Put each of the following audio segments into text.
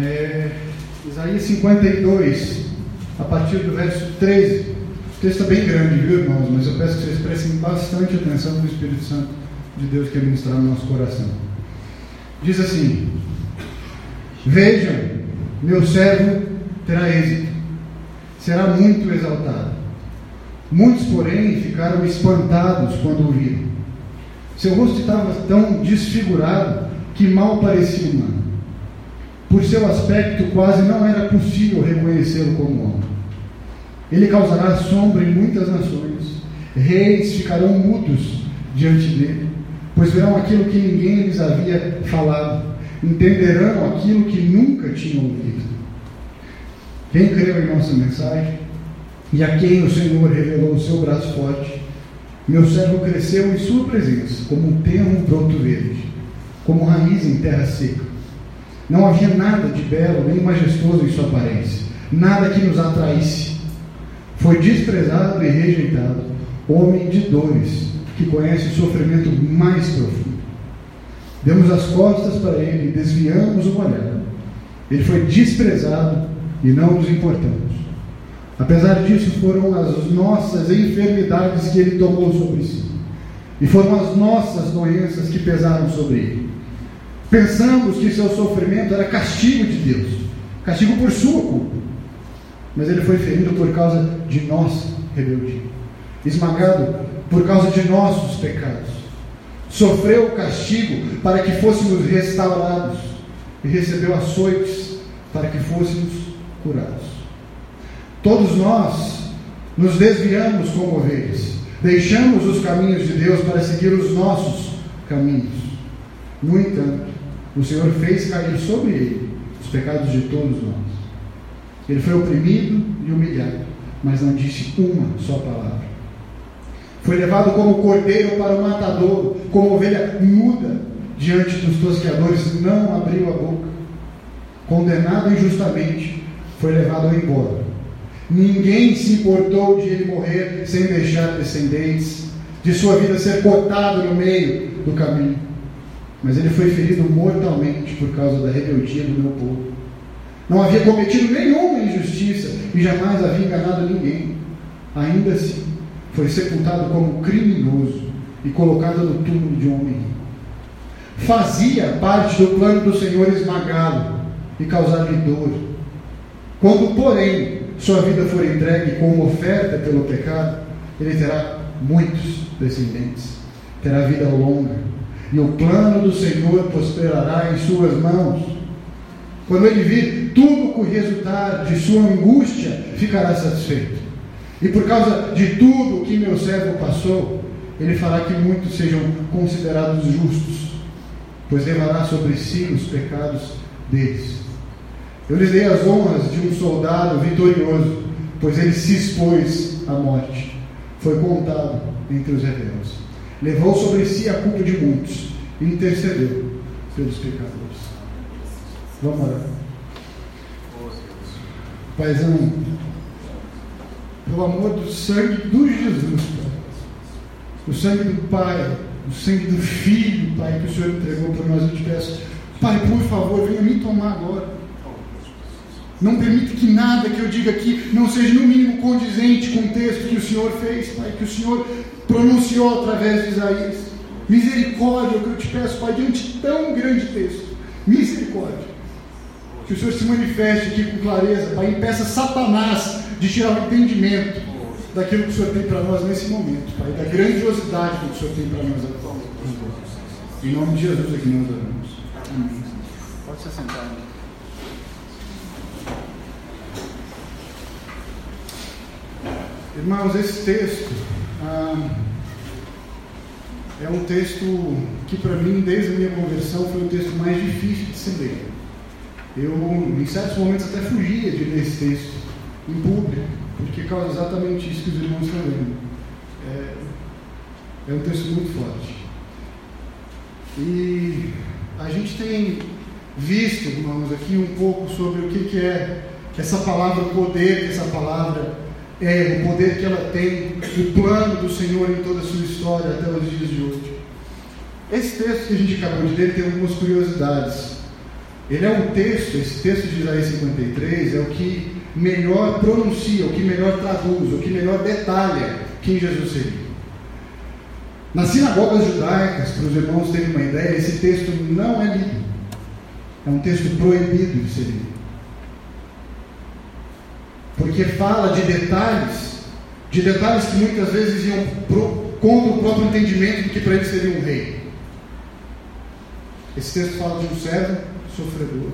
É, Isaías 52, a partir do verso 13. O texto é bem grande, viu, irmãos? Mas eu peço que vocês prestem bastante atenção no Espírito Santo de Deus que é ministrar no nosso coração. Diz assim: Vejam, meu servo terá êxito, será muito exaltado. Muitos, porém, ficaram espantados quando o viram. Seu rosto estava tão desfigurado que mal parecia humano. Por seu aspecto, quase não era possível reconhecê-lo como homem. Ele causará sombra em muitas nações. Reis ficarão mudos diante dele, pois verão aquilo que ninguém lhes havia falado, entenderão aquilo que nunca tinham ouvido. Quem creu em nossa mensagem e a quem o Senhor revelou o seu braço forte, meu servo cresceu em sua presença, como um termo broto verde, como raiz em terra seca. Não havia nada de belo nem majestoso em sua aparência, nada que nos atraísse. Foi desprezado e rejeitado, homem de dores, que conhece o sofrimento mais profundo. Demos as costas para ele e desviamos o olhar. Ele foi desprezado e não nos importamos. Apesar disso, foram as nossas enfermidades que ele tomou sobre si, e foram as nossas doenças que pesaram sobre ele. Pensamos que seu sofrimento era castigo de Deus, castigo por sua culpa, mas ele foi ferido por causa de nossa rebeldia, esmagado por causa de nossos pecados. Sofreu o castigo para que fôssemos restaurados e recebeu açoites para que fôssemos curados. Todos nós nos desviamos como ovelhas, deixamos os caminhos de Deus para seguir os nossos caminhos. No entanto, o Senhor fez cair sobre ele os pecados de todos nós. Ele foi oprimido e humilhado, mas não disse uma só palavra. Foi levado como cordeiro para o matador, como ovelha muda diante dos tosqueadores, não abriu a boca. Condenado injustamente, foi levado embora Ninguém se importou de ele morrer sem deixar descendentes, de sua vida ser cortado no meio do caminho. Mas ele foi ferido mortalmente por causa da rebeldia do meu povo. Não havia cometido nenhuma injustiça e jamais havia enganado ninguém. Ainda assim, foi sepultado como criminoso e colocado no túmulo de um homem. Fazia parte do plano do Senhor esmagá-lo e causar-lhe dor. Quando, porém, sua vida for entregue como oferta pelo pecado, ele terá muitos descendentes, terá vida longa, e o plano do Senhor prosperará em suas mãos. Quando ele vir tudo que resultar de sua angústia, ficará satisfeito. E por causa de tudo que meu servo passou, ele fará que muitos sejam considerados justos, pois levará sobre si os pecados deles. Eu lhes dei as honras de um soldado vitorioso, pois ele se expôs à morte. Foi contado entre os rebeldes. Levou sobre si a culpa de muitos e intercedeu pelos pecadores. Vamos orar. Paizão, pelo amor do sangue do Jesus, Pai. O sangue do Pai, o sangue do Filho, Pai, que o Senhor entregou para nós, eu te peço. Pai, por favor, venha me tomar agora. Não permita que nada que eu diga aqui não seja no mínimo condizente com o texto que o Senhor fez, Pai, que o Senhor pronunciou através de Isaías. Misericórdia, é o que eu te peço, Pai, diante de tão grande texto. Misericórdia. Que o Senhor se manifeste aqui com clareza, Pai, impeça Satanás de tirar o entendimento daquilo que o Senhor tem para nós nesse momento, Pai, da grandiosidade que o Senhor tem para nós atualmente. Em nome de Jesus é que nós oramos. Amém. Pode se sentar. Irmãos, esse texto ah, é um texto que, para mim, desde a minha conversão, foi o texto mais difícil de se ler. Eu, em certos momentos, até fugia de ler esse texto em público, porque causa exatamente isso que os irmãos estão lendo. É, é um texto muito forte. E a gente tem visto, irmãos, aqui um pouco sobre o que, que é essa palavra poder, essa palavra é, o poder que ela tem, o plano do Senhor em toda a sua história até os dias de hoje. Esse texto que a gente acabou de ler tem algumas curiosidades. Ele é o texto, esse texto de Isaías 53 é o que melhor pronuncia, o que melhor traduz, o que melhor detalha quem Jesus seria. Nas sinagogas judaicas, para os irmãos terem uma ideia, esse texto não é lido. É um texto proibido de ser lido. Porque fala de detalhes, de detalhes que muitas vezes iam pro, contra o próprio entendimento de que para ele seria um rei. Esse texto fala de um servo sofredor.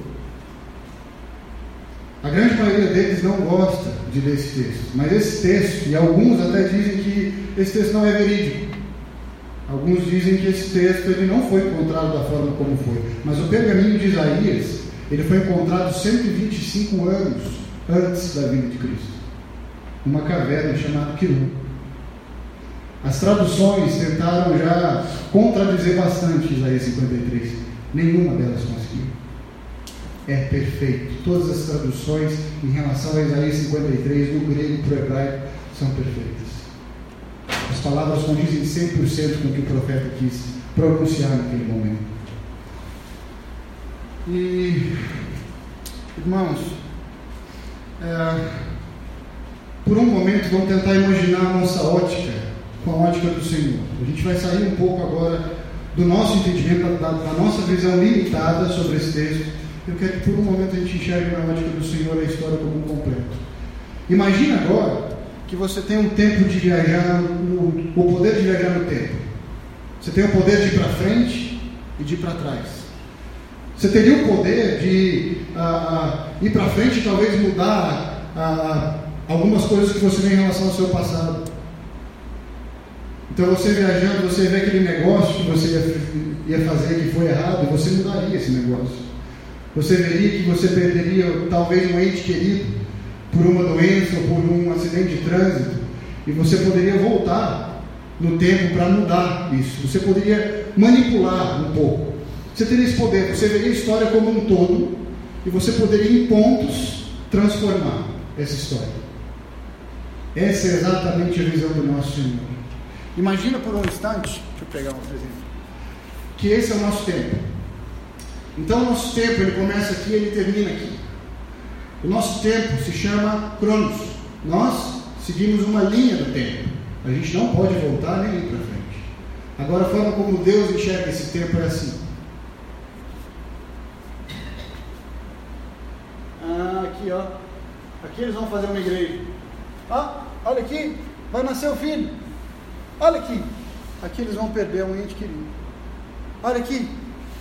A grande maioria deles não gosta de ler esse texto, mas esse texto, e alguns até dizem que esse texto não é verídico. Alguns dizem que esse texto ele não foi encontrado da forma como foi, mas o pergaminho de Isaías ele foi encontrado 125 anos antes da vinda de Cristo, numa caverna chamada Quirum. As traduções tentaram já contradizer bastante Isaías 53, nenhuma delas conseguiu é perfeito. Todas as traduções em relação a Isaías 53, do grego para o hebraico, são perfeitas. As palavras condizem 100% com o que o profeta quis pronunciar naquele momento. E, irmãos, é, por um momento vamos tentar imaginar a nossa ótica com a ótica do Senhor. A gente vai sair um pouco agora do nosso entendimento, da, da nossa visão limitada sobre esse texto eu quero que por um momento a gente enxergue na ótica do Senhor a história como um completo. Imagina agora que você tem um tempo de viajar, no, o poder de viajar no tempo. Você tem o poder de ir para frente e de ir para trás. Você teria o poder de ah, ah, ir para frente e talvez mudar ah, algumas coisas que você vê em relação ao seu passado. Então você viajando, você vê aquele negócio que você ia, ia fazer que foi errado você mudaria esse negócio. Você veria que você perderia talvez um ente querido por uma doença ou por um acidente de trânsito, e você poderia voltar no tempo para mudar isso. Você poderia manipular um pouco. Você teria esse poder. Você veria a história como um todo e você poderia, em pontos, transformar essa história. Essa é exatamente a visão do nosso Senhor. Imagina por um instante, deixa eu pegar um exemplo, que esse é o nosso tempo. Então, o nosso tempo ele começa aqui e ele termina aqui. O nosso tempo se chama Cronos. Nós seguimos uma linha do tempo. A gente não pode voltar nem ir para frente. Agora, a forma como Deus enxerga esse tempo é assim. Ah, aqui, ó. Aqui eles vão fazer uma igreja. Ah, olha aqui, vai nascer o filho. Olha aqui. Aqui eles vão perder um ente querido. Olha aqui,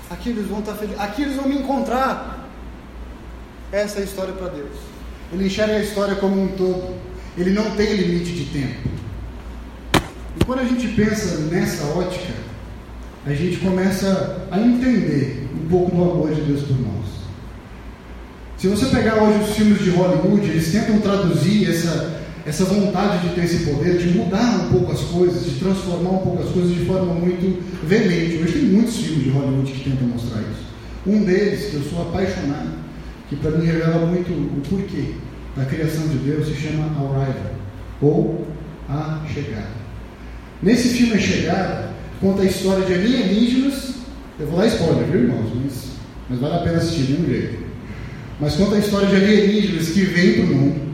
Aqui eles vão estar felizes. Aqui eles vão me encontrar. Essa é a história para Deus. Ele enxerga a história como um todo. Ele não tem limite de tempo. E quando a gente pensa nessa ótica, a gente começa a entender um pouco do amor de Deus por nós. Se você pegar hoje os filmes de Hollywood, eles tentam traduzir essa, essa vontade de ter esse poder, de mudar um pouco as coisas, de transformar um pouco as coisas de forma muito veemente. Hoje tem muitos filmes de Hollywood que tentam mostrar isso. Um deles, que eu sou apaixonado, que para mim revela muito o porquê da criação de Deus, se chama Arrival, ou A Chegada. Nesse filme A Chegada, conta a história de alienígenas, eu vou dar spoiler, viu irmãos? Mas, mas vale a pena assistir de um jeito. Mas conta a história de alienígenas que vêm para o mundo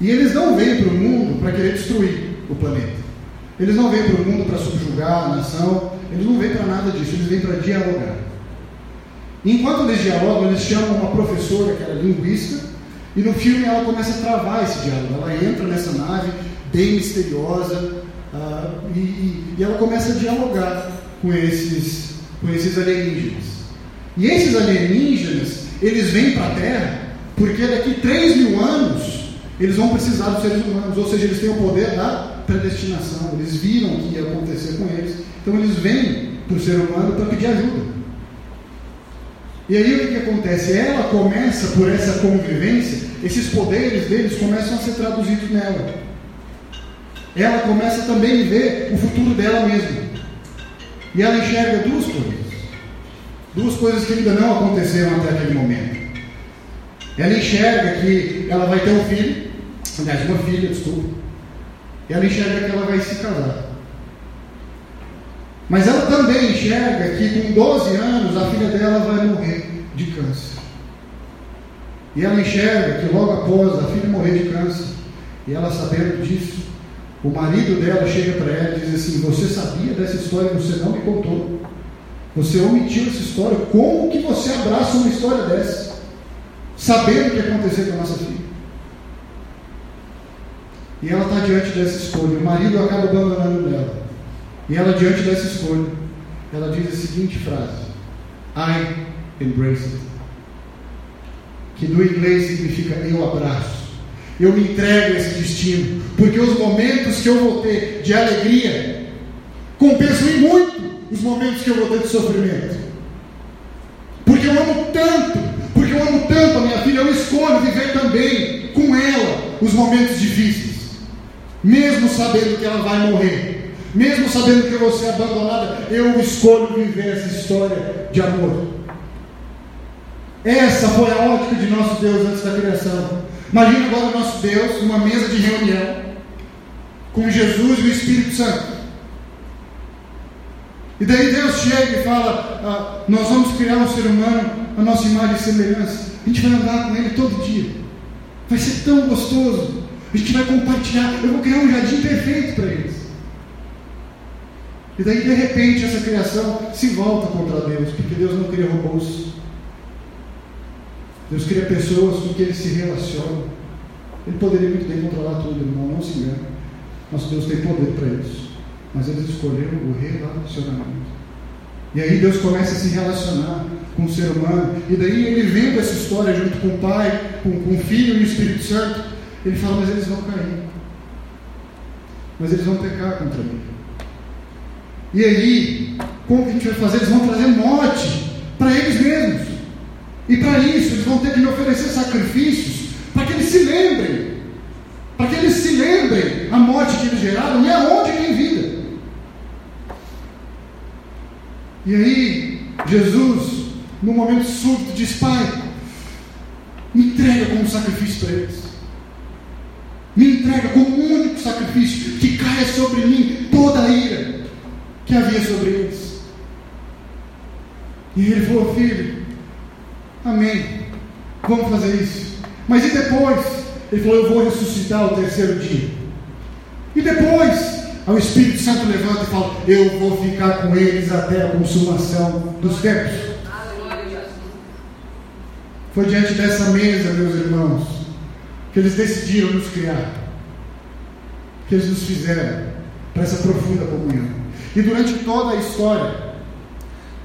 e eles não vêm para o mundo para querer destruir o planeta. Eles não vêm para o mundo para subjugar a nação. Eles não vêm para nada disso. Eles vêm para dialogar. enquanto eles dialogam, eles chamam uma professora que era linguista. E no filme ela começa a travar esse diálogo. Ela entra nessa nave bem misteriosa uh, e, e, ela começa a dialogar com esses, com esses alienígenas. E esses alienígenas, eles vêm para a Terra porque daqui 3 mil anos eles vão precisar dos seres humanos, ou seja, eles têm o poder da predestinação, eles viram o que ia acontecer com eles, então eles vêm para o ser humano para pedir ajuda. E aí o que, que acontece? Ela começa, por essa convivência, esses poderes deles começam a ser traduzidos nela. Ela começa também a ver o futuro dela mesma. E ela enxerga duas coisas. Duas coisas que ainda não aconteceram até aquele momento. Ela enxerga que ela vai ter um filho, aliás, uma filha, desculpa, ela enxerga que ela vai se casar. Mas ela também enxerga que com 12 anos a filha dela vai morrer de câncer. E ela enxerga que logo após a filha morrer de câncer, e ela sabendo disso, o marido dela chega para ela e diz assim: Você sabia dessa história você não me contou? Você omitiu essa história? Como que você abraça uma história dessa? Sabendo o que aconteceu com a nossa filha. E ela está diante dessa escolha. O marido acaba abandonando ela. E ela, diante dessa escolha, ela diz a seguinte frase: I embrace it. Que no inglês significa eu abraço. Eu me entrego a esse destino. Porque os momentos que eu vou ter de alegria compensam muito os momentos que eu vou ter de sofrimento. Porque eu amo tanto, porque eu amo tanto a minha filha, eu escolho viver também com ela os momentos difíceis mesmo sabendo que ela vai morrer, mesmo sabendo que eu vou ser abandonada, eu escolho viver essa história de amor. Essa foi a ótica de nosso Deus antes da criação. Imagina agora o nosso Deus numa mesa de reunião com Jesus e o Espírito Santo. E daí Deus chega e fala: ah, Nós vamos criar um ser humano a nossa imagem e semelhança. A gente vai andar com ele todo dia. Vai ser tão gostoso. A gente vai compartilhar. Eu vou criar um jardim perfeito para eles. E daí, de repente, essa criação se volta contra Deus, porque Deus não cria robôs. Deus cria pessoas com quem eles se relacionam. Ele poderia muito bem controlar tudo, irmão, não se engane. Nosso Deus tem poder para isso. Mas eles escolheram o relacionamento. E aí Deus começa a se relacionar com o ser humano. E daí ele vendo essa história junto com o Pai, com, com o Filho e o Espírito Santo, ele fala, mas eles vão cair. Mas eles vão pecar contra mim. E aí, como que a gente vai fazer? Eles vão trazer morte para eles mesmos. E para isso, eles vão ter que me oferecer sacrifícios para que eles se lembrem. Para que eles se lembrem a morte que eles geraram e aonde tem vida. E aí, Jesus, no momento súbito, diz: Pai, me entrega como sacrifício para eles. Me entrega como único sacrifício que caia sobre mim toda a ira que havia sobre eles. E ele falou, filho, amém, vamos fazer isso. Mas e depois? Ele falou, eu vou ressuscitar o terceiro dia. E depois, o Espírito Santo levanta e fala, eu vou ficar com eles até a consumação dos tempos. Foi diante dessa mesa, meus irmãos, que eles decidiram nos criar, que eles nos fizeram para essa profunda comunhão. E durante toda a história,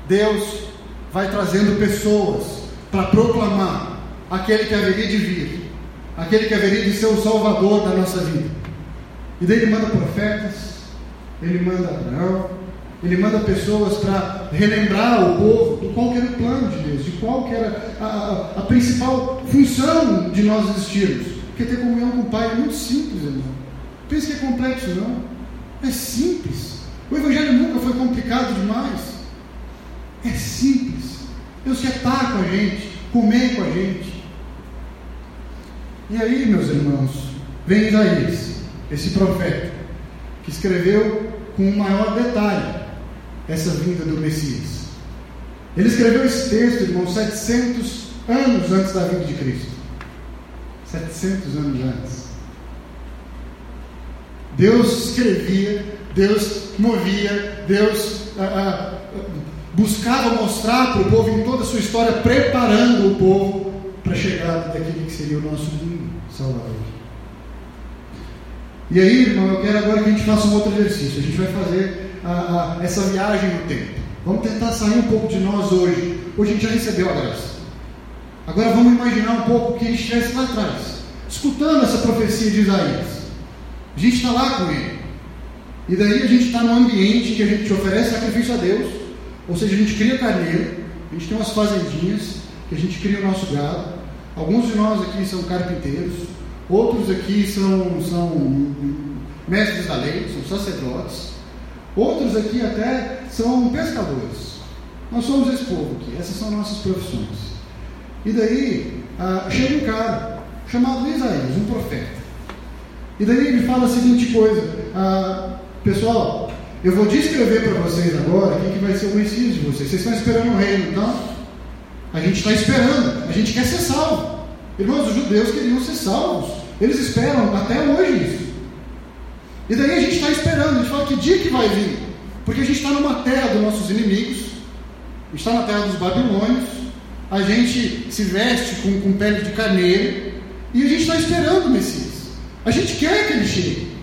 Deus vai trazendo pessoas para proclamar aquele que haveria de vir, aquele que haveria de ser o Salvador da nossa vida. E daí ele manda profetas, ele manda Abraão, ele manda pessoas para relembrar o povo do qual era o plano de Deus, de qual era a, a, a principal função de nós existirmos. Porque ter comunhão com o Pai é muito simples, irmão. Pensa que é complexo, não. É simples. O Evangelho nunca foi complicado demais. É simples. Deus quer estar com a gente, comer com a gente. E aí, meus irmãos, vem Isaías, esse profeta, que escreveu com o maior detalhe essa vinda do Messias. Ele escreveu esse texto, irmão, 700 anos antes da vinda de Cristo. 700 anos antes. Deus escrevia, Deus movia, Deus ah, ah, buscava mostrar para o povo em toda a sua história, preparando o povo para a chegada daquele que seria o nosso lindo Salvador. E aí, irmão, eu quero agora que a gente faça um outro exercício. A gente vai fazer ah, essa viagem no tempo. Vamos tentar sair um pouco de nós hoje. Hoje a gente já recebeu a graça. Agora vamos imaginar um pouco que ele estivesse lá atrás, escutando essa profecia de Isaías. A gente está lá com ele. E daí a gente está num ambiente que a gente oferece sacrifício a Deus, ou seja, a gente cria carneiro, a gente tem umas fazendinhas, que a gente cria o nosso gado. Alguns de nós aqui são carpinteiros, outros aqui são, são mestres da lei, são sacerdotes, outros aqui até são pescadores. Nós somos esse povo aqui, essas são nossas profissões. E daí ah, chega um cara chamado Isaías, um profeta. E daí ele fala a seguinte coisa: ah, Pessoal, eu vou descrever para vocês agora quem que vai ser o Messias de vocês. Vocês estão esperando o reino, então? A gente está esperando, a gente quer ser salvo. Irmãos, os judeus queriam ser salvos. Eles esperam até hoje isso. E daí a gente está esperando, a gente fala que dia que vai vir? Porque a gente está numa terra dos nossos inimigos, está na terra dos babilônios, a gente se veste com, com pele de carneiro e a gente está esperando o Messias. A gente quer que ele chegue.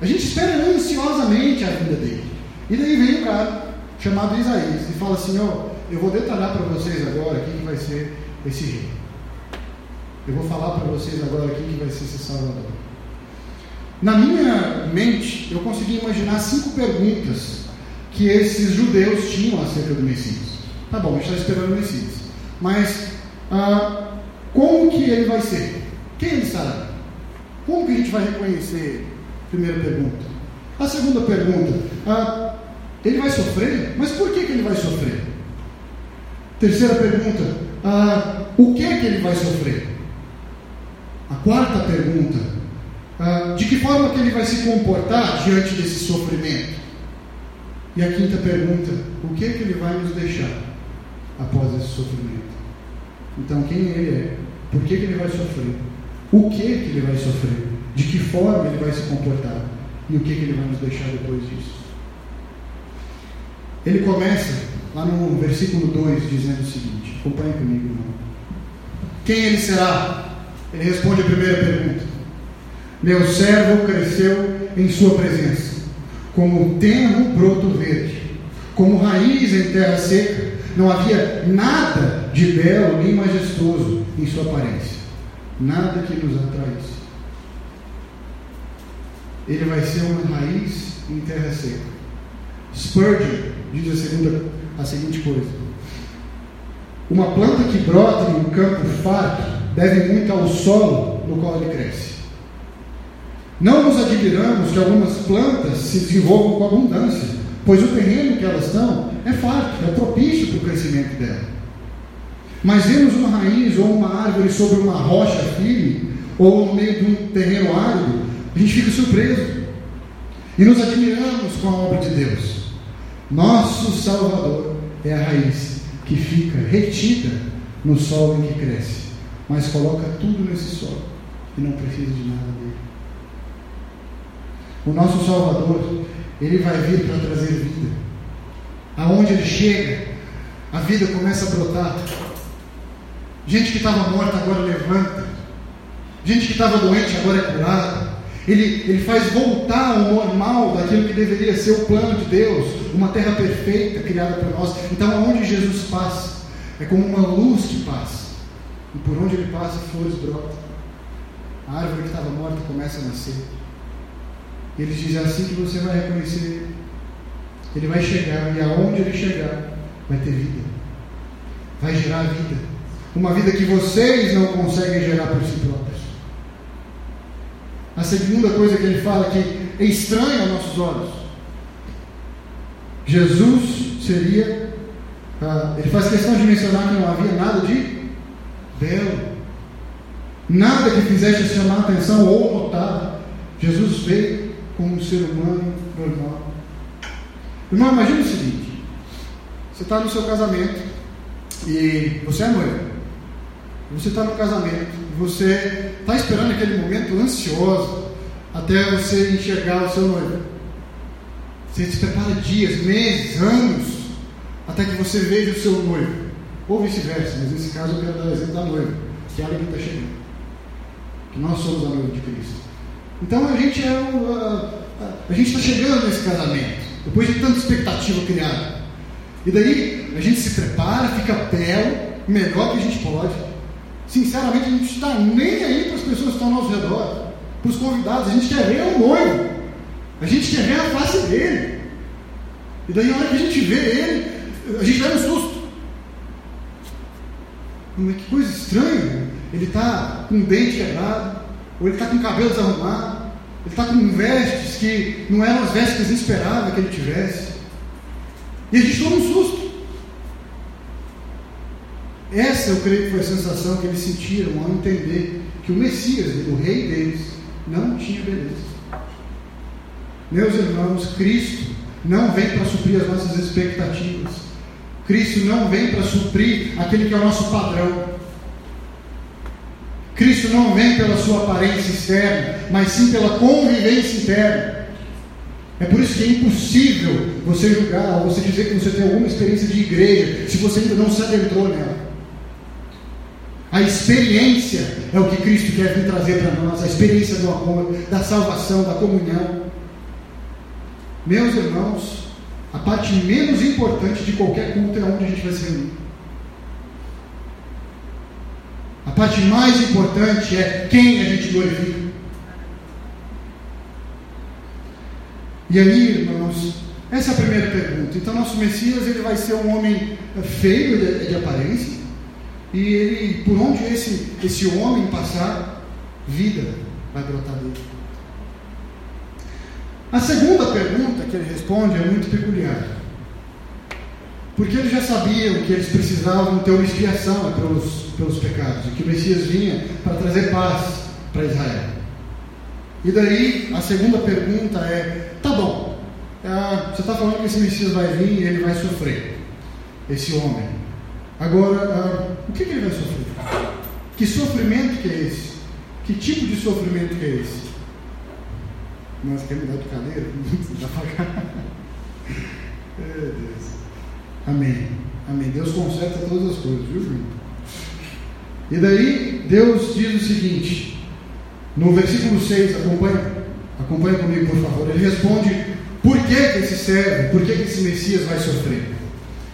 A gente espera ansiosamente a vida dele. E daí vem um cara chamado Isaías e fala assim: Ó, oh, eu vou detalhar para vocês agora quem que vai ser esse rei. Eu vou falar para vocês agora quem que vai ser esse Salvador. Na minha mente, eu consegui imaginar cinco perguntas que esses judeus tinham acerca do Messias. Tá bom, a gente está esperando o Messias. Mas ah, como que ele vai ser? Quem ele será? Como que a gente vai reconhecer? Primeira pergunta. A segunda pergunta, ah, ele vai sofrer? Mas por que, que ele vai sofrer? Terceira pergunta, ah, o que que ele vai sofrer? A quarta pergunta, ah, de que forma que ele vai se comportar diante desse sofrimento? E a quinta pergunta, o que que ele vai nos deixar após esse sofrimento? Então, quem ele é? Por que, que ele vai sofrer? O que, que ele vai sofrer? De que forma ele vai se comportar? E o que, que ele vai nos deixar depois disso? Ele começa lá no versículo 2 dizendo o seguinte: acompanhe comigo, irmão. Quem ele será? Ele responde a primeira pergunta. Meu servo cresceu em sua presença, como tenro broto verde, como raiz em terra seca. Não havia nada de belo nem majestoso em sua aparência nada que nos atraísse. Ele vai ser uma raiz em terra seca. Spurgeon diz a, segunda, a seguinte coisa: Uma planta que brota em um campo farto deve muito ao solo no qual ele cresce. Não nos admiramos que algumas plantas se desenvolvam com abundância, pois o terreno que elas estão é farto, é propício para o crescimento dela. Mas vemos uma raiz ou uma árvore sobre uma rocha firme, ou no meio de um terreno árido, a gente fica surpreso. E nos admiramos com a obra de Deus. Nosso Salvador é a raiz que fica retida no solo em que cresce, mas coloca tudo nesse solo e não precisa de nada dele. O nosso Salvador, ele vai vir para trazer vida. Aonde ele chega, a vida começa a brotar. Gente que estava morta agora levanta. Gente que estava doente agora é curada. Ele, ele faz voltar ao normal daquilo que deveria ser o plano de Deus, uma terra perfeita criada por nós. Então, aonde Jesus passa, é como uma luz que passa. E por onde ele passa, flores brotam. A árvore que estava morta começa a nascer. Ele diz: é assim que você vai reconhecer ele. Ele vai chegar, e aonde ele chegar, vai ter vida. Vai gerar vida. Uma vida que vocês não conseguem gerar por si próprios. A segunda coisa que ele fala que é estranha aos nossos olhos. Jesus seria. Ah, ele faz questão de mencionar que não havia nada de belo. Nada que fizesse chamar atenção ou notar. Jesus veio como um ser humano normal. Irmão, imagine o seguinte: você está no seu casamento e você é noivo. Você está no casamento, você está esperando aquele momento ansioso até você enxergar o seu noivo. Você se prepara dias, meses, anos, até que você veja o seu noivo. Ou vice-versa, mas nesse caso eu quero dar o exemplo da noiva, que é ela que está chegando. Que nós somos a noiva de Cristo. Então a gente é o, a, a, a gente está chegando nesse casamento, depois de tanta expectativa criada. E daí a gente se prepara, fica belo, melhor que a gente pode. Sinceramente, a gente está nem aí para as pessoas que estão ao nosso redor, para os convidados. A gente quer ver o noivo. A gente quer ver a face dele. E daí, a hora que a gente vê ele, a gente leva um susto. Mas que coisa estranha. Ele está com o dente quebrado, ou ele está com o cabelo desarrumado, ele está com vestes que não eram as vestes que esperava que ele tivesse. E a gente toma um susto. Essa eu creio que foi a sensação que eles sentiram ao entender que o Messias, o rei deles, não tinha beleza. Meus irmãos, Cristo não vem para suprir as nossas expectativas. Cristo não vem para suprir aquele que é o nosso padrão. Cristo não vem pela sua aparência externa, mas sim pela convivência interna. É por isso que é impossível você julgar ou você dizer que você tem alguma experiência de igreja se você ainda não se adentrou nela. A experiência é o que Cristo quer vir trazer para nós, a experiência do amor, da salvação, da comunhão. Meus irmãos, a parte menos importante de qualquer culto é onde a gente vai se reunir. A parte mais importante é quem a gente glorifica. E aí, irmãos, essa é a primeira pergunta. Então, nosso Messias ele vai ser um homem feio de, de aparência, e ele, por onde esse, esse homem passar, vida vai brotar dele. A segunda pergunta que ele responde é muito peculiar. Porque eles já sabiam que eles precisavam ter uma expiação pelos, pelos pecados, e que o Messias vinha para trazer paz para Israel. E daí a segunda pergunta é: tá bom, ah, você está falando que esse Messias vai vir e ele vai sofrer, esse homem. Agora, ah, o que, que ele vai sofrer? Que sofrimento que é esse? Que tipo de sofrimento que é esse? Nossa, quer mudar de cadeira? Dá pra cá. Meu Deus. Amém. Amém. Deus conserta todas as coisas, viu, Júlio? E daí, Deus diz o seguinte, no versículo 6, acompanha, acompanha comigo, por favor. Ele responde: por que, que esse servo, por que, que esse Messias vai sofrer?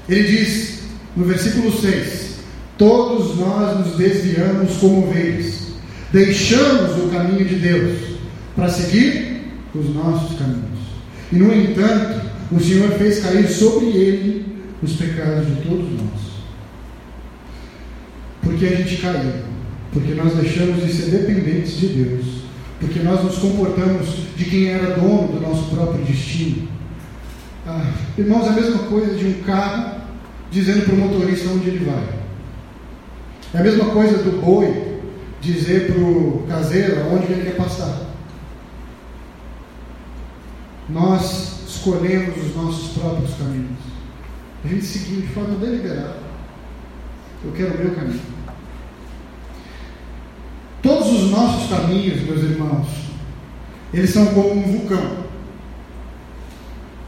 Ele diz, no versículo 6: Todos nós nos desviamos como ovelhas, deixamos o caminho de Deus para seguir os nossos caminhos. E, no entanto, o Senhor fez cair sobre ele os pecados de todos nós. Porque a gente caiu, porque nós deixamos de ser dependentes de Deus, porque nós nos comportamos de quem era dono do nosso próprio destino. Ah, irmãos, é a mesma coisa de um carro dizendo para o motorista onde ele vai. É a mesma coisa do boi dizer para o caseiro onde ele quer passar. Nós escolhemos os nossos próprios caminhos. A gente seguiu de forma deliberada. Eu quero o meu caminho. Todos os nossos caminhos, meus irmãos, eles são como um vulcão.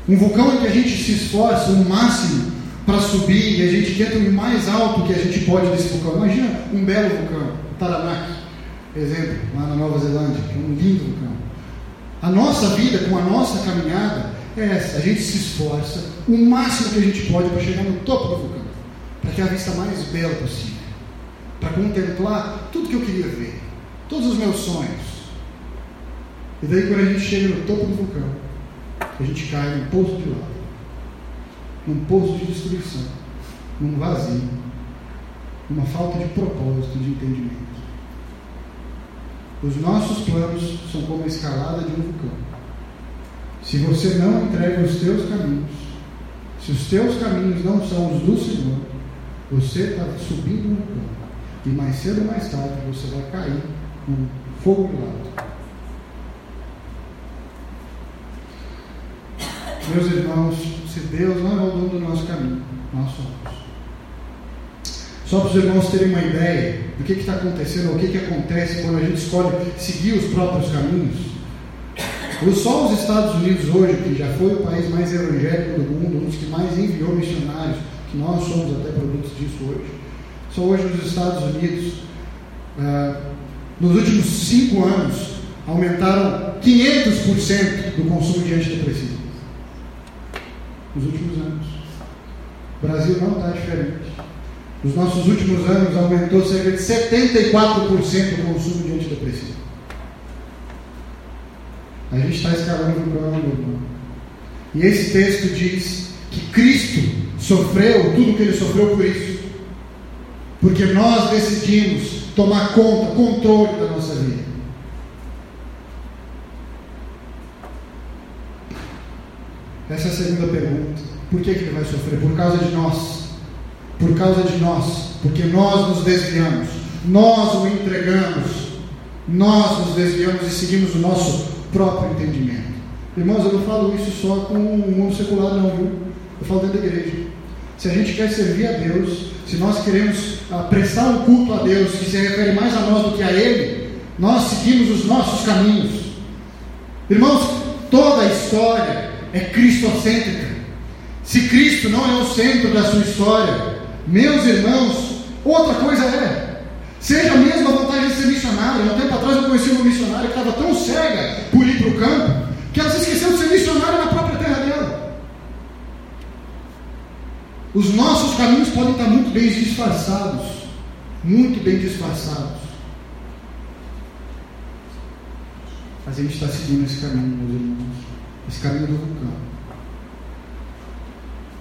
Um vulcão em que a gente se esforça o máximo para subir e a gente tenta o mais alto que a gente pode desse vulcão. Imagina um belo vulcão, Taranaki, exemplo, lá na Nova Zelândia, que é um lindo vulcão. A nossa vida, com a nossa caminhada, é essa. A gente se esforça o máximo que a gente pode para chegar no topo do vulcão, para ter a vista mais bela possível, para contemplar tudo que eu queria ver, todos os meus sonhos. E daí, quando a gente chega no topo do vulcão, a gente cai num poço de lava num poço de destruição, num vazio, numa falta de propósito, de entendimento. Os nossos planos são como a escalada de um vulcão. Se você não entrega os teus caminhos, se os teus caminhos não são os do Senhor, você está subindo um vulcão. E mais cedo ou mais tarde você vai cair num fogo lado. Meus irmãos, se Deus não é o dono do nosso caminho, nós somos. Só para os irmãos terem uma ideia do que está acontecendo, o que, que acontece quando a gente escolhe seguir os próprios caminhos. Só os Estados Unidos hoje, que já foi o país mais evangélico do mundo, um dos que mais enviou missionários, que nós somos até produtos disso hoje. Só hoje nos Estados Unidos, ah, nos últimos cinco anos, aumentaram 500% do consumo de antidepressivos nos últimos anos. O Brasil não está diferente. Nos nossos últimos anos aumentou cerca de 74% o consumo de antidepressivo. A gente está escalando o meu irmão. E esse texto diz que Cristo sofreu tudo que ele sofreu por isso. Porque nós decidimos tomar conta, controle da nossa vida. Essa é a segunda pergunta. Por que, que ele vai sofrer? Por causa de nós. Por causa de nós. Porque nós nos desviamos. Nós o entregamos. Nós nos desviamos e seguimos o nosso próprio entendimento. Irmãos, eu não falo isso só com o mundo secular, não, viu? Eu falo dentro da igreja. Se a gente quer servir a Deus, se nós queremos prestar um culto a Deus que se refere mais a nós do que a Ele, nós seguimos os nossos caminhos. Irmãos, toda a história é cristocêntrica. Se Cristo não é o centro da sua história, meus irmãos, outra coisa é. Seja mesmo a vontade de ser missionário. Há um tempo atrás eu conheci uma missionária que estava tão cega por ir para o campo que ela se esqueceu de ser missionária na própria terra dela. Os nossos caminhos podem estar muito bem disfarçados, muito bem disfarçados. Mas a gente está seguindo esse caminho, meus irmãos, esse caminho do vulcão.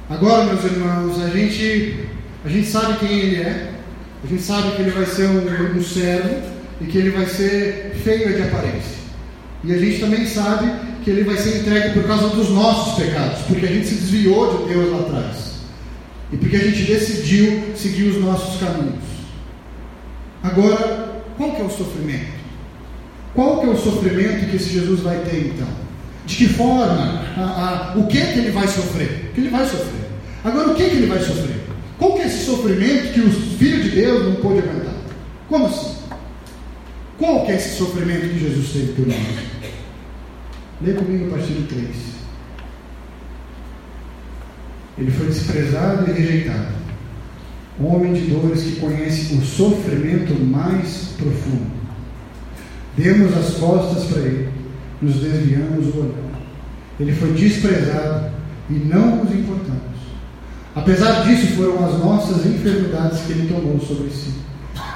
Agora, meus irmãos, a gente, a gente sabe quem ele é, a gente sabe que ele vai ser um, um servo e que ele vai ser feio de aparência. E a gente também sabe que ele vai ser entregue por causa dos nossos pecados, porque a gente se desviou de Deus lá atrás. E porque a gente decidiu seguir os nossos caminhos. Agora, qual que é o sofrimento? Qual que é o sofrimento que esse Jesus vai ter então? De que forma? A, a, o que é que ele vai sofrer? O que ele vai sofrer. Agora, o que, é que ele vai sofrer? Qual que é esse sofrimento que o Filho de Deus não pôde aguentar? Como assim? Qual que é esse sofrimento que Jesus teve por nós? Lê comigo a partir do 3. Ele foi desprezado e rejeitado. Homem de dores que conhece o sofrimento mais profundo. Demos as costas para ele, nos desviamos o olhar. Ele foi desprezado e não nos importamos. Apesar disso, foram as nossas enfermidades que ele tomou sobre si.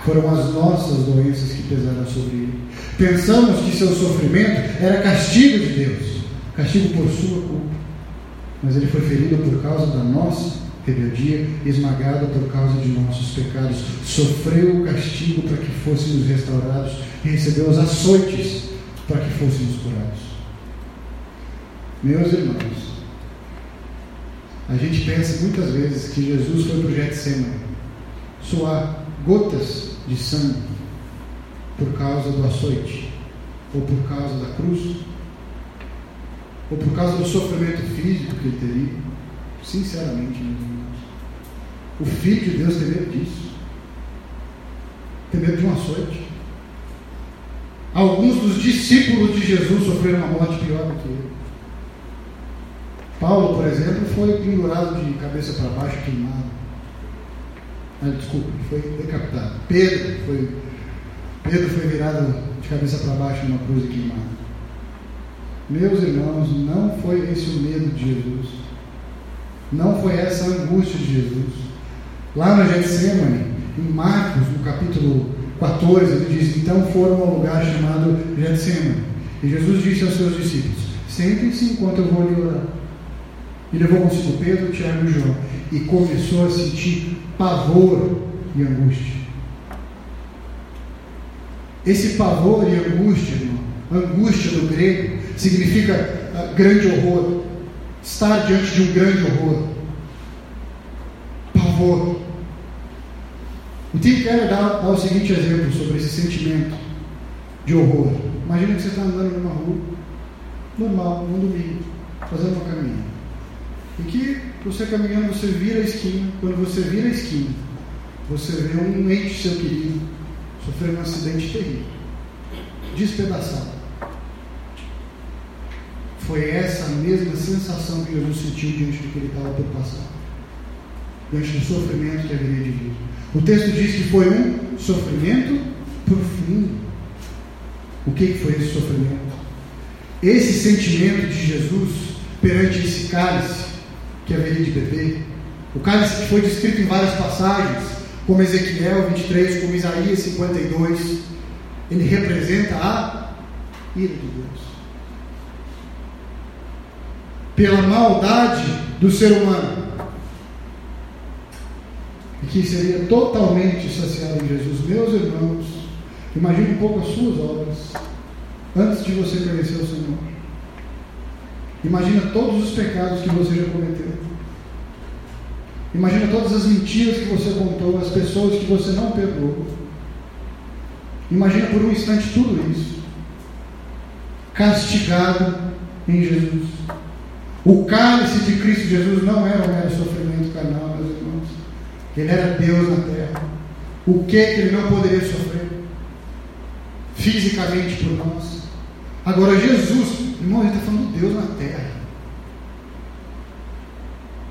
Foram as nossas doenças que pesaram sobre ele. Pensamos que seu sofrimento era castigo de Deus, castigo por sua culpa. Mas ele foi ferido por causa da nossa rebeldia, esmagado por causa de nossos pecados. Sofreu o castigo para que fôssemos restaurados e recebeu os açoites para que fôssemos curados. Meus irmãos, a gente pensa muitas vezes que Jesus foi para o Getsemane suar gotas de sangue por causa do açoite, ou por causa da cruz, ou por causa do sofrimento físico que ele teria. Sinceramente, meus irmãos, o Filho de Deus tem medo disso. Tem medo de um açoite. Alguns dos discípulos de Jesus sofreram uma morte pior do que ele. Paulo, por exemplo, foi pendurado de cabeça para baixo, queimado. Ah, desculpa, foi decapitado. Pedro foi, Pedro foi virado de cabeça para baixo numa cruz e queimado. Meus irmãos, não foi esse o medo de Jesus. Não foi essa a angústia de Jesus. Lá no Getsemane, em Marcos, no capítulo 14, ele diz: Então foram ao lugar chamado Getsemane. E Jesus disse aos seus discípulos: Sentem-se enquanto eu vou lhe orar. E levou consigo Pedro, Tiago e João. E começou a sentir pavor e angústia. Esse pavor e angústia, irmão, angústia no grego, significa uh, grande horror. Estar diante de um grande horror. Pavor. O Tim Keller dá, dá o seguinte exemplo sobre esse sentimento de horror. Imagina que você está andando numa rua, normal, num domingo, fazendo uma caminhada. E que você caminhando, você vira a esquina. Quando você vira a esquina, você vê um ente seu querido sofrendo um acidente terrível, despedaçado. Foi essa mesma sensação que Jesus sentiu diante do que ele estava por passar, diante do sofrimento que haveria de vir. O texto diz que foi um sofrimento profundo. O que foi esse sofrimento? Esse sentimento de Jesus perante esse cálice que haveria de beber. O cálice que foi descrito em várias passagens, como Ezequiel 23, como Isaías 52, ele representa a ira de Deus. Pela maldade do ser humano. E que seria totalmente saciado em Jesus. Meus irmãos, imagine um pouco as suas obras antes de você conhecer o Senhor. Imagina todos os pecados que você já cometeu. Imagina todas as mentiras que você contou, as pessoas que você não perdoou. Imagina por um instante tudo isso. Castigado em Jesus. O cálice de Cristo Jesus não era um mero sofrimento carnal, meus irmãos. Ele era Deus na terra. O que, que ele não poderia sofrer? Fisicamente por nós. Agora, Jesus, irmão, ele está falando de Deus na terra.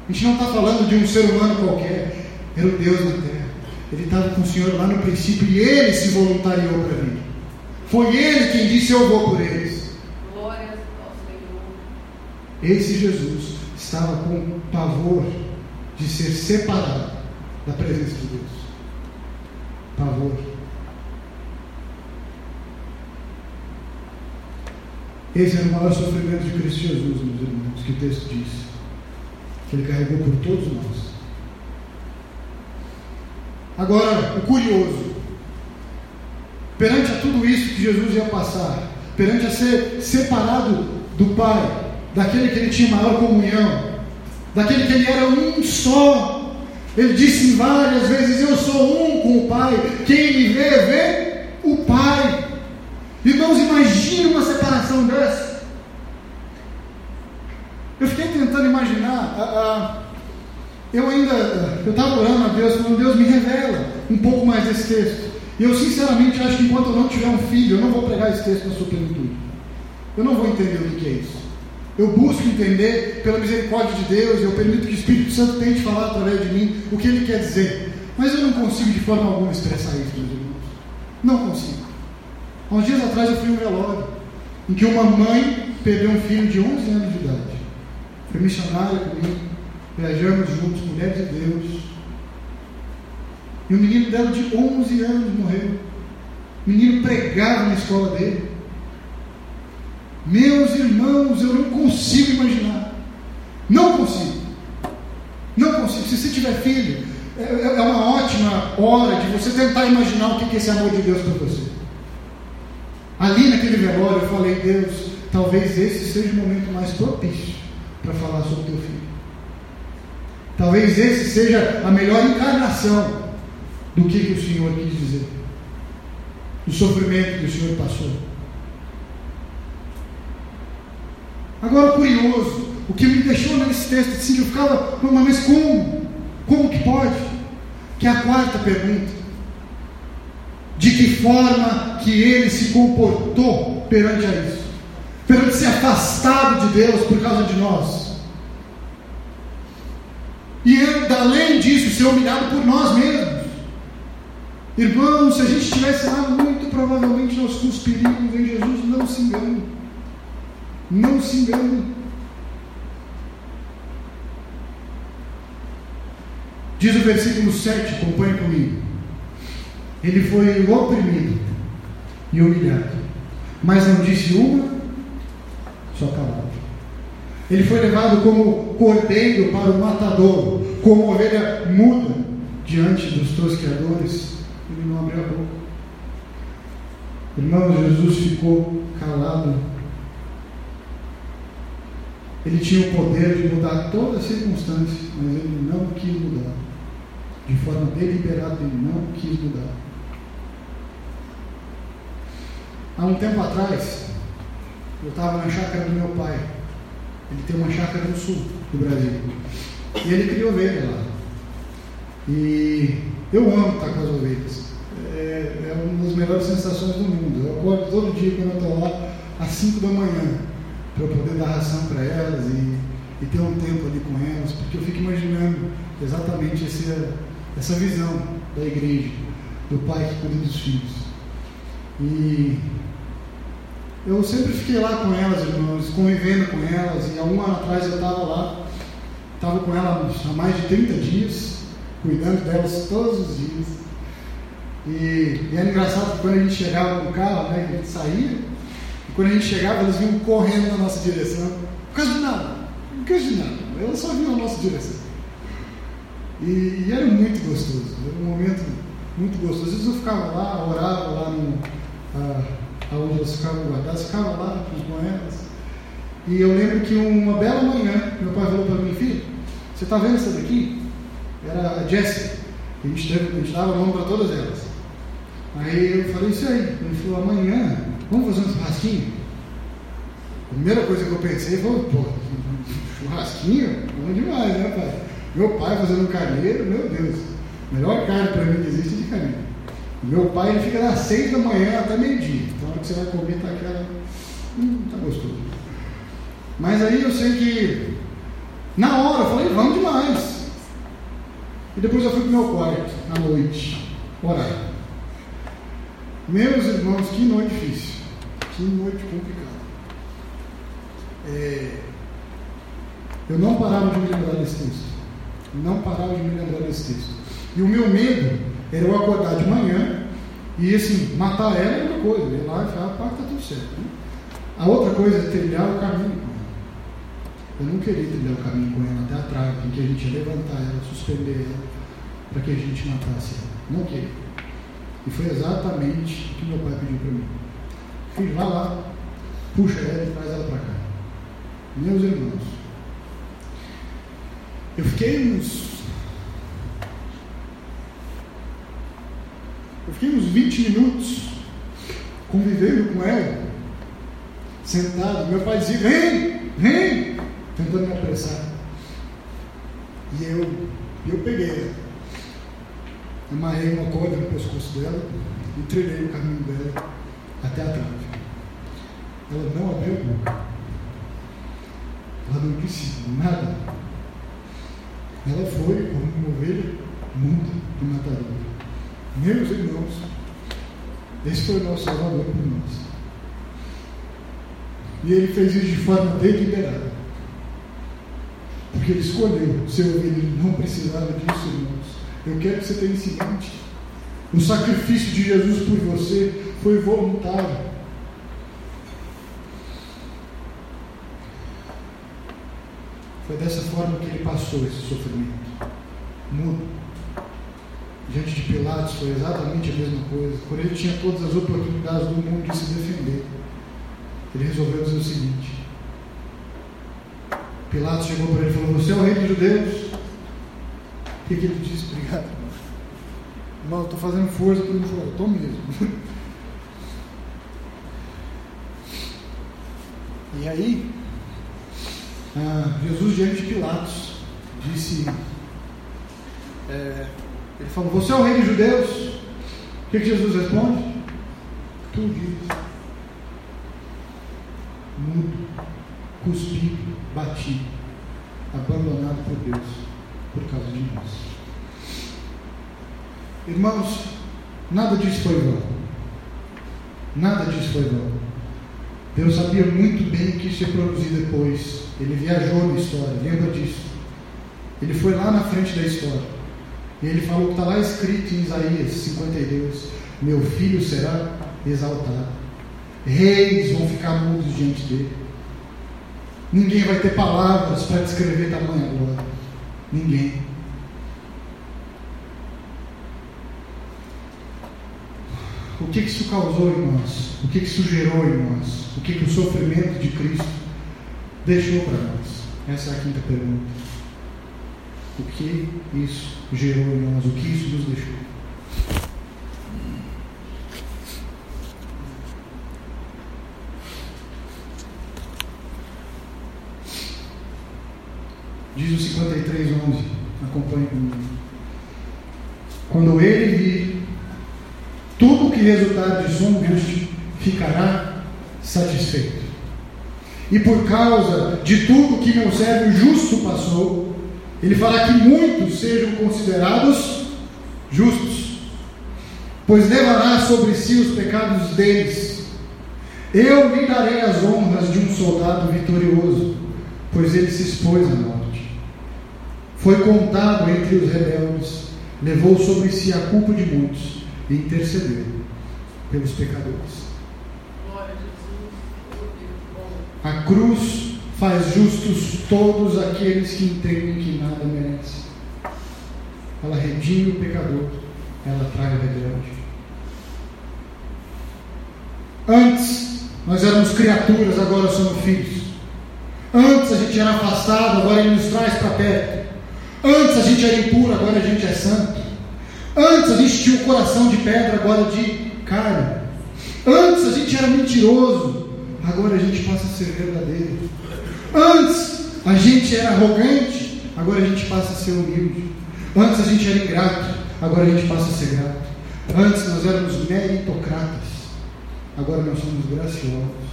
A gente não está falando de um ser humano qualquer. Era o Deus na terra. Ele estava com o Senhor lá no princípio e ele se voluntariou para vir. Foi ele quem disse: Eu vou por eles. Glórias ao Senhor. Esse Jesus estava com pavor de ser separado da presença de Deus. Pavor. Esse era o maior sofrimento de Cristo Jesus, meus irmãos, que o texto diz. Que ele carregou por todos nós. Agora, o curioso. Perante a tudo isso que Jesus ia passar, perante a ser separado do Pai, daquele que ele tinha maior comunhão, daquele que ele era um só. Ele disse várias vezes: Eu sou um com o Pai. Quem me vê, vê o Pai. Irmãos, imagine uma separação dessa. Eu fiquei tentando imaginar. Ah, ah, eu ainda, eu estava orando a Deus, falando, Deus me revela um pouco mais desse texto. E eu sinceramente acho que enquanto eu não tiver um filho, eu não vou pregar esse texto na sua plenitude. Eu não vou entender o que é isso. Eu busco entender pela misericórdia de Deus, eu permito que o Espírito Santo tente falar através de mim o que ele quer dizer. Mas eu não consigo de forma alguma expressar isso, meus irmãos. Não consigo. Há uns dias atrás eu fui um velório, em que uma mãe perdeu um filho de 11 anos de idade. Foi missionária comigo, viajamos juntos, mulheres de Deus. E o menino dela de 11 anos morreu. O menino pregava na escola dele. Meus irmãos, eu não consigo imaginar. Não consigo. Não consigo. Se você tiver filho, é, é, é uma ótima hora de você tentar imaginar o que é esse amor de Deus para você. Ali naquele velório eu falei, Deus, talvez esse seja o momento mais propício para falar sobre o teu filho. Talvez esse seja a melhor encarnação do que, que o Senhor quis dizer. Do sofrimento que o Senhor passou. Agora, curioso, o que me deixou nesse texto, assim, eu ficava, mas como? Como que pode? Que é a quarta pergunta. De que forma que ele se comportou perante a isso? Perante ser afastado de Deus por causa de nós. E além disso, ser humilhado por nós mesmos. Irmãos, se a gente estivesse lá, muito provavelmente nós cuspiríamos em Jesus, não se engane. Não se engane. Diz o versículo 7, acompanhe comigo. Ele foi oprimido e humilhado, mas não disse uma só palavra. Ele foi levado como cordeiro para o matador, como ovelha muda diante dos tosqueadores. Ele não abriu a boca. Irmãos, Jesus ficou calado ele tinha o poder de mudar toda a circunstância, mas ele não quis mudar. De forma deliberada, ele não quis mudar. Há um tempo atrás, eu estava na chácara do meu pai. Ele tem uma chácara no sul do Brasil. E ele criou ovelha lá. E eu amo estar com as ovelhas. É, é uma das melhores sensações do mundo. Eu acordo todo dia quando eu estou lá, às 5 da manhã para eu poder dar ração para elas e, e, ter um tempo ali com elas, porque eu fico imaginando exatamente esse, essa visão da igreja, do pai que cuida dos filhos. E eu sempre fiquei lá com elas, irmãos, convivendo com elas, e há um ano atrás eu estava lá, estava com elas há mais de 30 dias, cuidando delas todos os dias. E, e era engraçado que quando a gente chegava no carro, né, a gente saía, quando a gente chegava, eles vinham correndo na nossa direção. Por causa de nada. Por causa de nada. Elas só vinham na nossa direção. E, e, era muito gostoso. Era um momento muito gostoso. Às vezes eu ficava lá, orava lá no, ah, onde elas ficavam guardadas, ficava lá com elas. E eu lembro que uma bela manhã, meu pai falou para mim, filho, você está vendo essa daqui? Era a Jessie. A gente, a gente dava nome para todas elas. Aí eu falei, isso aí. Ele falou, amanhã Vamos fazer um churrasquinho? A primeira coisa que eu pensei foi, pô, churrasquinho? Bom demais, né, pai? Meu pai fazendo um carneiro, meu Deus. Melhor carne para mim que existe é de caminho. Meu pai ele fica das seis da manhã até meio-dia. Então a hora que você vai comer tá aquela. Hum, tá gostoso. Mas aí eu sei que na hora eu falei, vamos demais. E depois eu fui para o meu quarto, à noite, orar. Meus irmãos, que noite difícil. Que noite complicada. É, eu não parava de me lembrar desse texto. Não parava de me lembrar desse texto. E o meu medo era eu acordar de manhã e assim, matar ela é uma coisa, ir lá e falar, pá, tá tudo certo. Né? A outra coisa é trilhar o caminho com ela. Eu não queria trilhar o caminho com ela até a trave, em que a gente ia levantar ela, suspender ela, para que a gente matasse ela. Não queria. E foi exatamente o que meu pai pediu para mim. Filho, vá lá, puxa ela e traz ela para cá. Meus irmãos, eu fiquei uns. Eu fiquei uns 20 minutos convivendo com ela, sentado. Meu pai dizia: Vem, vem, tentando me apressar. E eu, eu peguei ela, amarrei uma corda no pescoço dela e trilhei o caminho dela até a trave. Ela não abriu a boca. Ela não disse nada. Ela foi como uma ovelha muda e matadora. Meus irmãos, esse foi o nosso Salvador por nós. E ele fez isso de forma deliberada. Porque ele escolheu ser ovelha, ele não precisava disso, irmãos. Eu quero que você tenha isso em mente. O sacrifício de Jesus por você foi voluntário. Foi dessa forma que ele passou esse sofrimento. Mudo. Diante de Pilatos foi exatamente a mesma coisa. Por ele tinha todas as oportunidades do mundo de se defender. Ele resolveu dizer o seguinte: Pilatos chegou para ele e falou: Você é o rei dos judeus? O que, que ele disse? Obrigado, irmão. Irmão, eu estou fazendo força para não chorar. Estou mesmo. E aí, ah, Jesus diante de Pilatos disse: é, Ele falou, Você é o rei dos judeus? O que, Jesus responde? Tu dizes. Mudo, cuspido, batido, abandonado por Deus por causa de nós. Irmãos, nada disso foi vão. Nada disso foi vão. Deus sabia muito bem o que ia produzir depois. Ele viajou na história, lembra disso. Ele foi lá na frente da história. E ele falou que está lá escrito em Isaías 52: Meu filho será exaltado. Reis vão ficar mudos diante dele. Ninguém vai ter palavras para descrever tamanha glória. Ninguém. O que, que isso causou em nós? O que, que isso gerou em nós? O que, que o sofrimento de Cristo deixou para nós? Essa é a quinta pergunta. O que isso gerou em nós? O que isso nos deixou? Diz o 53, 11. Acompanhe comigo. Quando ele vir tudo que resultar de sua angústia ficará satisfeito. E por causa de tudo que meu servo justo passou, ele fará que muitos sejam considerados justos, pois levará sobre si os pecados deles. Eu lhe darei as honras de um soldado vitorioso, pois ele se expôs à morte. Foi contado entre os rebeldes, levou sobre si a culpa de muitos e intercedeu pelos pecadores. A cruz faz justos todos aqueles que entendem que nada merece. Ela redime o pecador, ela trai o rebelde. Antes nós éramos criaturas, agora somos filhos. Antes a gente era afastado, agora ele nos traz para perto. Antes a gente era impuro, agora a gente é santo. Antes a gente tinha um coração de pedra, agora de carne. Antes a gente era mentiroso, agora a gente passa a ser verdadeiro. Antes a gente era arrogante, agora a gente passa a ser humilde. Antes a gente era ingrato, agora a gente passa a ser grato. Antes nós éramos meritocratas, agora nós somos graciosos.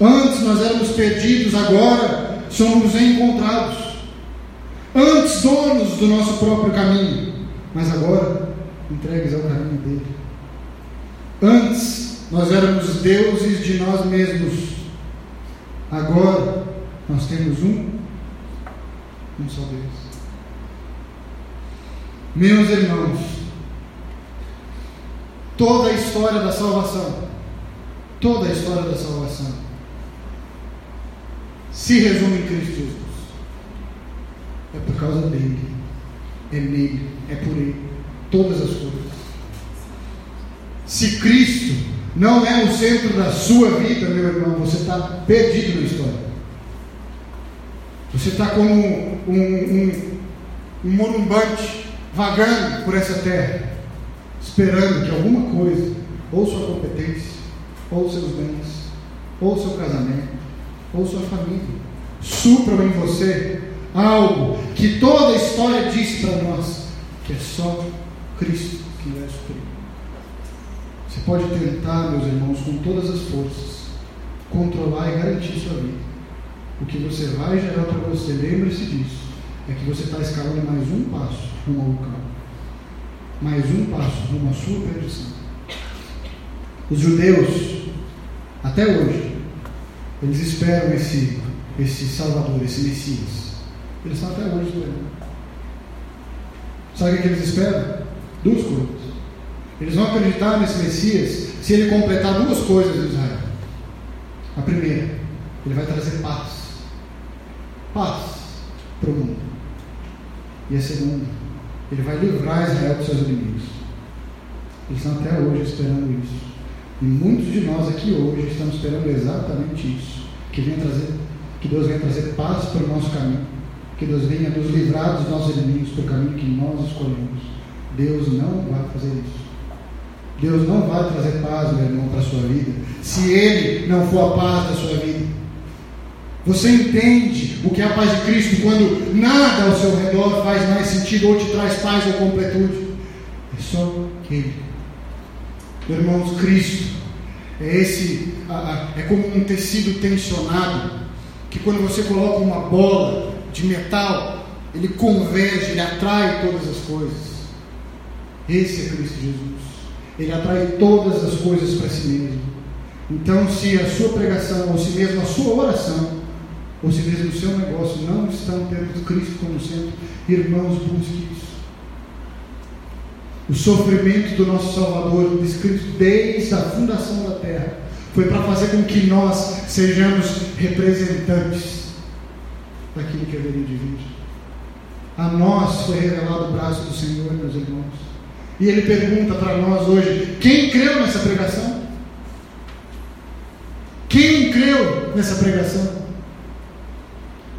Antes nós éramos perdidos, agora somos encontrados. Antes donos do nosso próprio caminho, mas agora entregues ao caminho dele. Antes nós éramos deuses de nós mesmos, agora nós temos um, um só Deus. Meus irmãos, toda a história da salvação, toda a história da salvação, se resume em Cristo Jesus. É por causa dele, é nele, é por ele, todas as coisas. Se Cristo não é o centro da sua vida, meu irmão, você está perdido na história. Você está como um, um, um morumbante vagando por essa terra, esperando que alguma coisa, ou sua competência, ou seus bens, ou seu casamento, ou sua família, supram em você algo que toda a história diz para nós, que é só Cristo que vai suprir. Você pode tentar, meus irmãos, com todas as forças, controlar e garantir sua vida. O que você vai gerar para você, lembre-se disso, é que você está escalando mais um passo rumo ao vulcão. Mais um passo rumo à sua perdição. Os judeus, até hoje, eles esperam esse, esse Salvador, esse Messias. Eles estão até hoje esperando. Sabe o que eles esperam? Duas coisas. Eles vão acreditar nesse Messias se ele completar duas coisas em Israel. A primeira, ele vai trazer paz. Paz para o mundo. E a segunda, ele vai livrar Israel dos seus inimigos. Eles estão até hoje esperando isso. E muitos de nós aqui hoje estamos esperando exatamente isso. Que, trazer, que Deus venha trazer paz para o nosso caminho. Que Deus venha nos livrar dos nossos inimigos para o caminho que nós escolhemos. Deus não vai fazer isso. Deus não vai trazer paz, meu irmão, para a sua vida, se Ele não for a paz da sua vida. Você entende o que é a paz de Cristo quando nada ao seu redor faz mais sentido ou te traz paz ou completude? É só Ele. Irmãos, Cristo é esse, é como um tecido tensionado que quando você coloca uma bola de metal, ele converge, ele atrai todas as coisas. Esse é Cristo Jesus. Ele atrai todas as coisas para si mesmo. Então, se a sua pregação, ou se mesmo a sua oração, ou se mesmo o seu negócio não estão tendo Cristo como centro, irmãos, busque isso. O sofrimento do nosso Salvador, descrito desde a fundação da terra, foi para fazer com que nós sejamos representantes daquilo que haveria de vir. A nós foi revelado o braço do Senhor, meus irmãos. E ele pergunta para nós hoje: quem creu nessa pregação? Quem creu nessa pregação?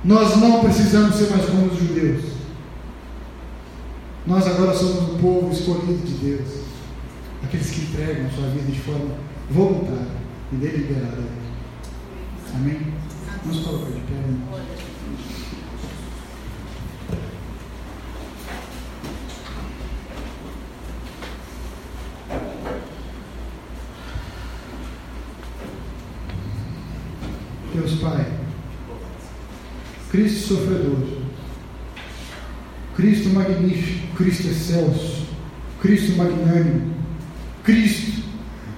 Nós não precisamos ser mais como os judeus. Nós agora somos um povo escolhido de Deus. Aqueles que entregam sua vida de forma voluntária e deliberada. Amém? Vamos colocar de pé. Irmãos. Deus Pai. Cristo sofredor, Cristo magnífico, Cristo excelso, Cristo magnânimo, Cristo,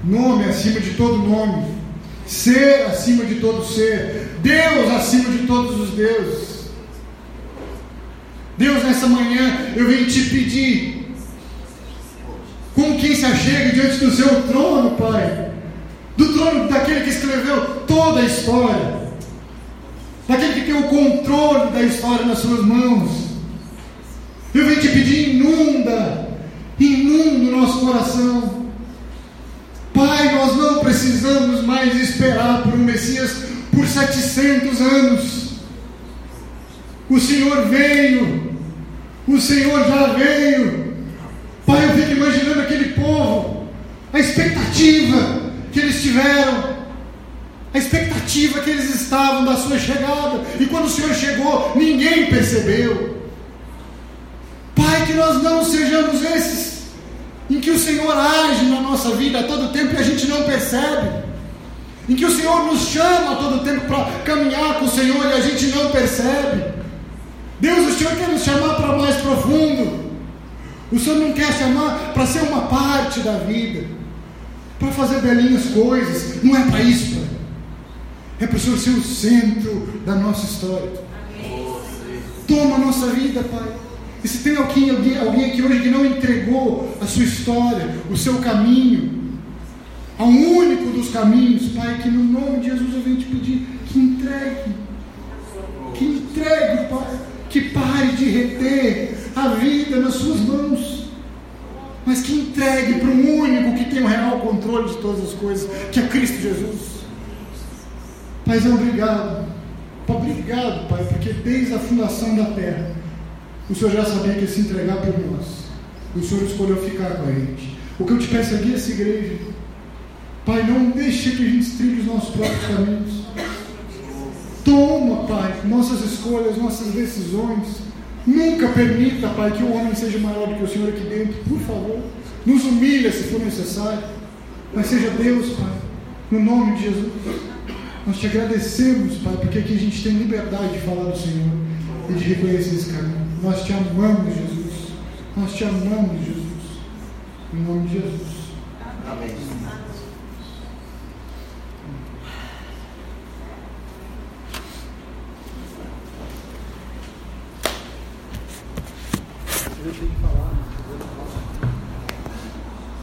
nome acima de todo nome, ser acima de todo ser, Deus acima de todos os deuses. Deus, nessa manhã eu venho te pedir, como quem se achega diante do seu trono, Pai, do trono daquele que escreveu toda a história daquele que tem o controle da história nas suas mãos. Eu venho te pedir, inunda, inunda o nosso coração. Pai, nós não precisamos mais esperar por um Messias por 700 anos. O Senhor veio, o Senhor já veio. Pai, eu fico imaginando aquele povo, a expectativa que eles tiveram a expectativa que eles estavam da sua chegada. E quando o Senhor chegou, ninguém percebeu. Pai, que nós não sejamos esses em que o Senhor age na nossa vida a todo tempo e a gente não percebe. Em que o Senhor nos chama a todo tempo para caminhar com o Senhor e a gente não percebe. Deus, o Senhor quer nos chamar para mais profundo. O Senhor não quer chamar para ser uma parte da vida, para fazer belinhas coisas. Não é para isso. É para o Senhor ser o centro da nossa história. Toma a nossa vida, Pai. E se tem alguém, alguém, alguém aqui hoje que não entregou a sua história, o seu caminho, a um único dos caminhos, Pai, que no nome de Jesus eu venho te pedir que entregue, que entregue, Pai, que pare de reter a vida nas suas mãos, mas que entregue para um único que tem o real controle de todas as coisas, que é Cristo Jesus. Paizão, obrigado. Obrigado, Pai, porque desde a fundação da terra, o Senhor já sabia que ia se entregar por nós. O Senhor escolheu ficar com a gente. O que eu te peço aqui, essa igreja, Pai, não deixe que a gente trilhe os nossos próprios caminhos. Toma, Pai, nossas escolhas, nossas decisões. Nunca permita, Pai, que o homem seja maior do que o Senhor aqui dentro. Por favor, nos humilha se for necessário. Mas seja Deus, Pai, no nome de Jesus. Nós te agradecemos, Pai, porque aqui a gente tem liberdade de falar do Senhor e de reconhecer esse caminho. Nós te amamos, Jesus. Nós te amamos, Jesus. Em nome de Jesus.